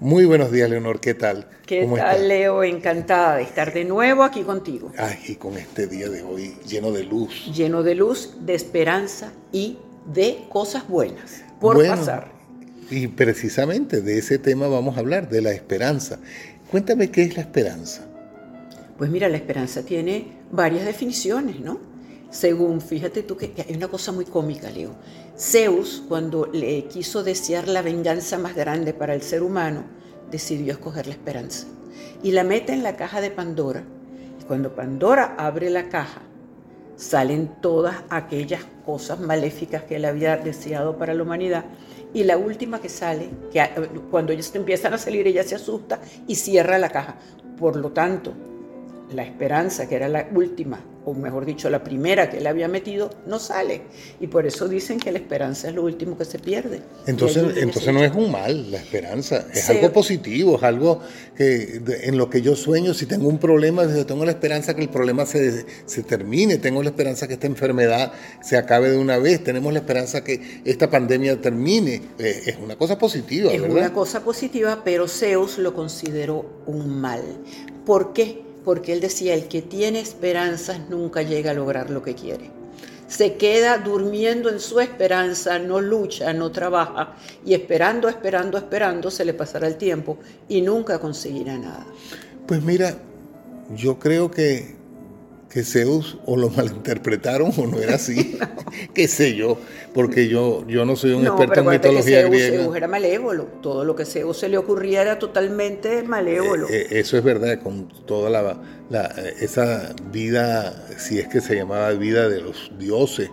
Muy buenos días, Leonor, ¿qué tal? ¿Qué tal, Leo? Encantada de estar de nuevo aquí contigo. Ay, y con este día de hoy lleno de luz. Lleno de luz, de esperanza y de cosas buenas por pasar. Y precisamente de ese tema vamos a hablar, de la esperanza. Cuéntame qué es la esperanza. Pues mira, la esperanza tiene varias definiciones, ¿no? Según, fíjate tú que hay una cosa muy cómica, Leo. Zeus, cuando le quiso desear la venganza más grande para el ser humano, decidió escoger la esperanza. Y la mete en la caja de Pandora. Y cuando Pandora abre la caja, salen todas aquellas cosas maléficas que él había deseado para la humanidad. Y la última que sale, que cuando ellos empiezan a salir, ella se asusta y cierra la caja. Por lo tanto, la esperanza, que era la última, o mejor dicho, la primera que él había metido, no sale. Y por eso dicen que la esperanza es lo último que se pierde. Entonces, entonces no es un mal la esperanza, es algo positivo, es algo que en lo que yo sueño, si tengo un problema, tengo la esperanza que el problema se, se termine, tengo la esperanza que esta enfermedad se acabe de una vez, tenemos la esperanza que esta pandemia termine. Eh, es una cosa positiva, es ¿verdad? Es una cosa positiva, pero Zeus lo consideró un mal. ¿Por qué? Porque él decía, el que tiene esperanzas nunca llega a lograr lo que quiere. Se queda durmiendo en su esperanza, no lucha, no trabaja y esperando, esperando, esperando se le pasará el tiempo y nunca conseguirá nada. Pues mira, yo creo que que Zeus o lo malinterpretaron o no era así, qué sé yo, porque yo, yo no soy un experto en mitología Zeus, griega. Zeus era malévolo, todo lo que Zeus se le ocurría era totalmente malévolo. Eh, eh, eso es verdad, con toda la, esa vida, si es que se llamaba vida de los dioses,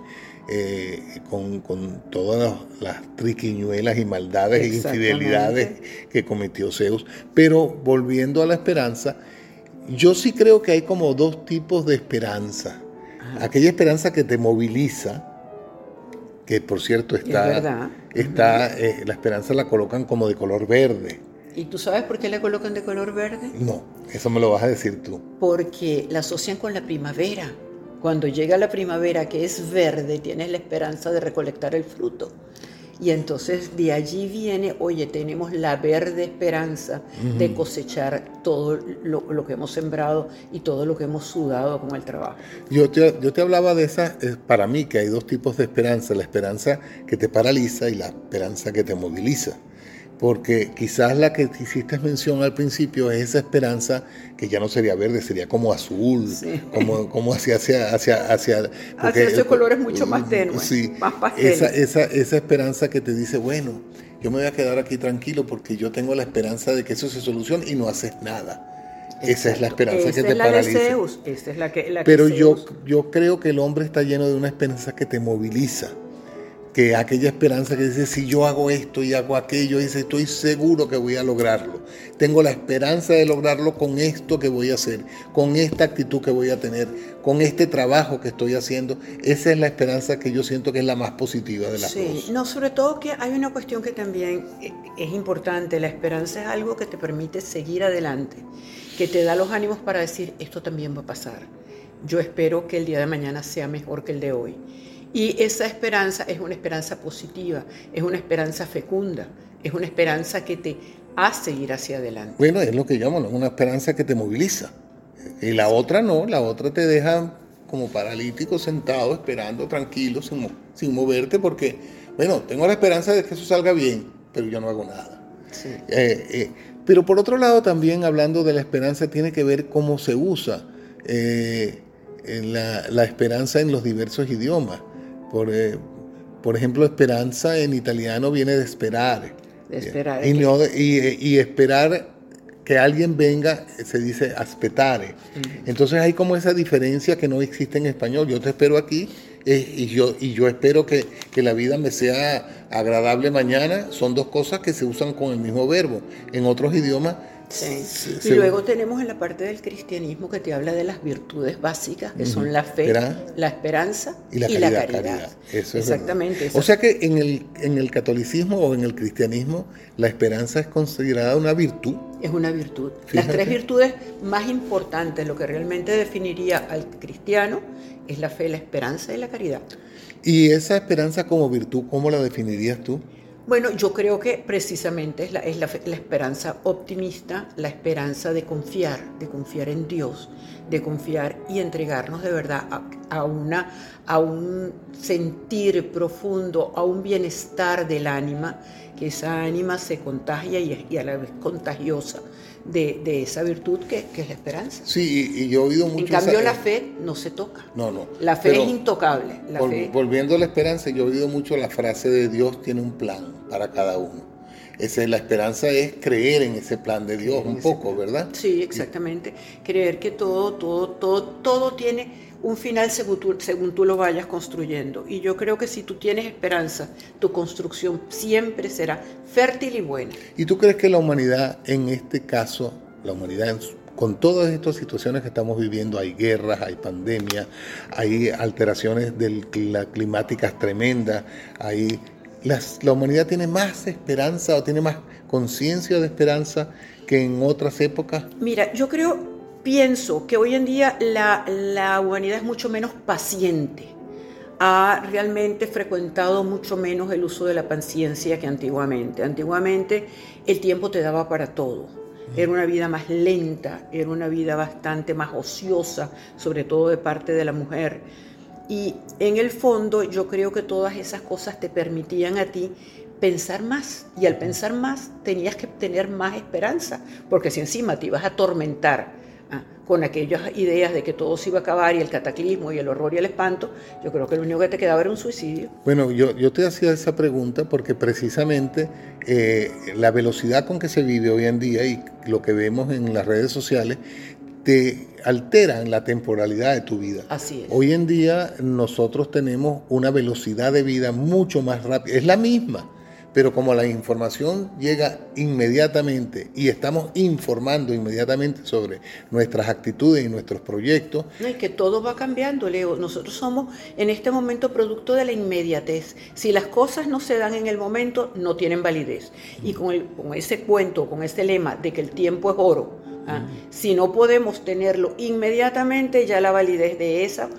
eh, con, con, todas las triquiñuelas y maldades e infidelidades que cometió Zeus. Pero volviendo a la esperanza, yo sí creo que hay como dos tipos de esperanza. Aquella esperanza que te moviliza, que por cierto está, está eh, la esperanza la colocan como de color verde. ¿Y tú sabes por qué la colocan de color verde? No, eso me lo vas a decir tú. Porque la asocian con la primavera. Cuando llega la primavera, que es verde, tienes la esperanza de recolectar el fruto. Y entonces de allí viene, oye, tenemos la verde esperanza de cosechar todo lo, que hemos sembrado y todo lo que hemos sudado con el trabajo. Yo te, yo te hablaba de esa, para mí que hay dos tipos de esperanza, la esperanza que te paraliza y la esperanza que te moviliza porque quizás la que hiciste mención al principio es esa esperanza que ya no sería verde, sería como azul, como, como hacia... hacia, hacia, hacia, hacia esos colores mucho más tenues, sí, más pasteles. Esa, esa, esa esperanza que te dice, bueno, yo me voy a quedar aquí tranquilo porque yo tengo la esperanza de que eso se solucione y no haces nada. Esa es la esperanza que te paraliza. Es la que, la Pero yo, yo creo que el hombre está lleno de una esperanza que te moviliza que aquella esperanza que dice, si yo hago esto y hago aquello, dice, estoy seguro que voy a lograrlo. Tengo la esperanza de lograrlo con esto que voy a hacer, con esta actitud que voy a tener, con este trabajo que estoy haciendo. Esa es la esperanza que yo siento que es la más positiva de las sí, No, sobre todo que hay una cuestión que también es importante. La esperanza es algo que te permite seguir adelante, que te da los ánimos para decir, esto también va a pasar. Yo espero que el día de mañana sea mejor que el de hoy. Y esa esperanza es una esperanza positiva, es una esperanza fecunda, es una esperanza que te hace ir hacia adelante. Bueno, es lo que llaman, una esperanza que te moviliza. Y la otra no, la otra te deja como paralítico sentado, esperando, tranquilo, sin, moverte, porque, bueno, tengo la esperanza de que eso salga bien, pero yo no hago nada. Eh, eh, pero por otro lado, también hablando de la esperanza, tiene que ver cómo se usa eh, la, la esperanza en los diversos idiomas. Por, eh, por ejemplo, esperanza en italiano viene de esperar. De esperar. Y, y, esperar que alguien venga se dice aspettare. Entonces hay como esa diferencia que no existe en español. Yo te espero aquí eh, y, yo, y yo espero que, que, la vida me sea agradable mañana. Son dos cosas que se usan con el mismo verbo. En otros idiomas Sí. y luego tenemos en la parte del cristianismo que te habla de las virtudes básicas, que son la fe, la esperanza y la, caridad. Exactamente. O sea que en el, en el catolicismo o en el cristianismo la esperanza es considerada una virtud. Es una virtud. Las tres virtudes más importantes, lo que realmente definiría al cristiano, es la fe, la esperanza y la caridad. ¿Y esa esperanza como virtud, cómo la definirías tú? Bueno, yo creo que precisamente es, la, es la, la, esperanza optimista, la esperanza de confiar, de confiar en Dios, de confiar y entregarnos de verdad a, a, una, a un sentir profundo, a un bienestar del ánima, que esa ánima se contagia y, y a la vez contagiosa de, de esa virtud que, que, es la esperanza. Sí, y, y yo he oído mucho... En cambio esa, la fe no se toca. No, no. La fe es intocable. La vol, fe... Volviendo a la esperanza, yo he oído mucho la frase de Dios tiene un plan para cada uno. Esa, la esperanza es creer en ese plan de Dios un poco. ¿verdad? Sí, exactamente. Creer que todo, todo, todo, todo tiene un final según tú, según tú, lo vayas construyendo. Y yo creo que si tú tienes esperanza, tu construcción siempre será fértil y buena. ¿Y tú crees que la humanidad, en este caso, la humanidad con todas estas situaciones que estamos viviendo, hay guerras, hay pandemias, hay alteraciones del, la, climáticas tremendas, hay, las, la humanidad tiene más esperanza o tiene más conciencia de esperanza que en otras épocas? Mira, yo creo pienso que hoy en día la, la, humanidad es mucho menos paciente, ha realmente frecuentado mucho menos el uso de la paciencia que antiguamente. Antiguamente el tiempo te daba para todo. Era una vida más lenta, era una vida bastante más ociosa, sobre todo de parte de la mujer. Y en el fondo yo creo que todas esas cosas te permitían a ti pensar más. Y al pensar más tenías que tener más esperanza, porque si encima te ibas a atormentar con aquellas ideas de que todo se iba a acabar y el cataclismo y el horror y el espanto, yo creo que lo único que te quedaba era un suicidio. Bueno, yo, yo te hacía esa pregunta porque precisamente eh, la velocidad con que se vive hoy en día y lo que vemos en las redes sociales te alteran la temporalidad de tu vida. Así es. Hoy en día nosotros tenemos una velocidad de vida mucho más rápida, es la misma pero como la información llega inmediatamente y estamos informando inmediatamente sobre nuestras actitudes y nuestros proyectos. No, y que todo va cambiando, Leo. Nosotros somos en este momento producto de la inmediatez. Si las cosas no se dan en el momento, no tienen validez. Y con, el, con ese cuento, con este lema de que el tiempo es oro, ¿ah? si no podemos tenerlo inmediatamente, ya la validez de esa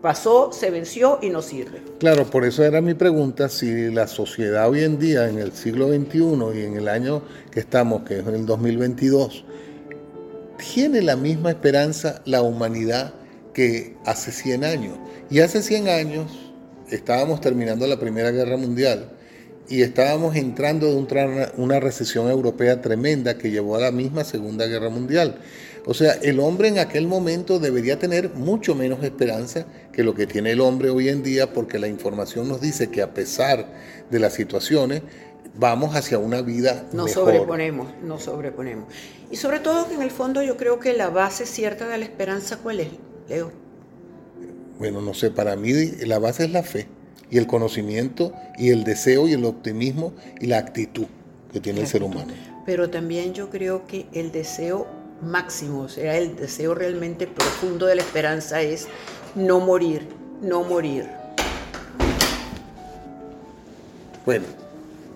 pasó, se venció y no sirve. Claro, por eso era mi pregunta, si la sociedad hoy en día, en el siglo XXI y en el año que estamos, que es el 2022, tiene la misma esperanza la humanidad que hace 100 años. Y hace 100 años estábamos terminando la Primera Guerra Mundial y estábamos entrando de un una recesión europea tremenda que llevó a la misma Segunda Guerra Mundial. O sea, el hombre en aquel momento debería tener mucho menos esperanza que lo que tiene el hombre hoy en día porque la información nos dice que a pesar de las situaciones vamos hacia una vida nos mejor. sobreponemos, nos sobreponemos. Y sobre todo que en el fondo yo creo que la base cierta de la esperanza ¿cuál es, Leo? Bueno, no sé, para mí la base es la fe y el conocimiento y el deseo y el optimismo y la actitud que tiene la el ser humano. Pero también yo creo que el deseo máximo, o sea, el deseo realmente profundo de la esperanza es no morir, no morir. Bueno,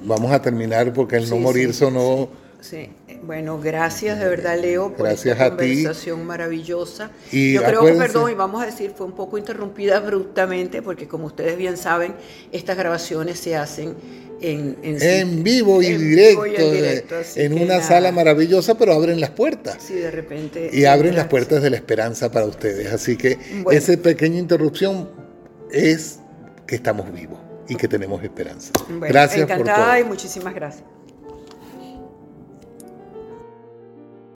vamos a terminar porque el sí, no morir sí, sonó... Sí. Bueno, gracias de verdad, Leo, por gracias esta a conversación ti. maravillosa. Y Yo creo que, perdón, y vamos a decir, fue un poco interrumpida abruptamente, porque como ustedes bien saben, estas grabaciones se hacen en, en, en vivo, y, en directo, vivo y en, directo, en una nada. sala maravillosa, pero abren las puertas. Sí, de repente. Y abren las puertas de la esperanza para ustedes. Así que bueno. esa pequeña interrupción es que estamos vivos y que tenemos esperanza. Bueno, gracias encantada por todo. y muchísimas gracias.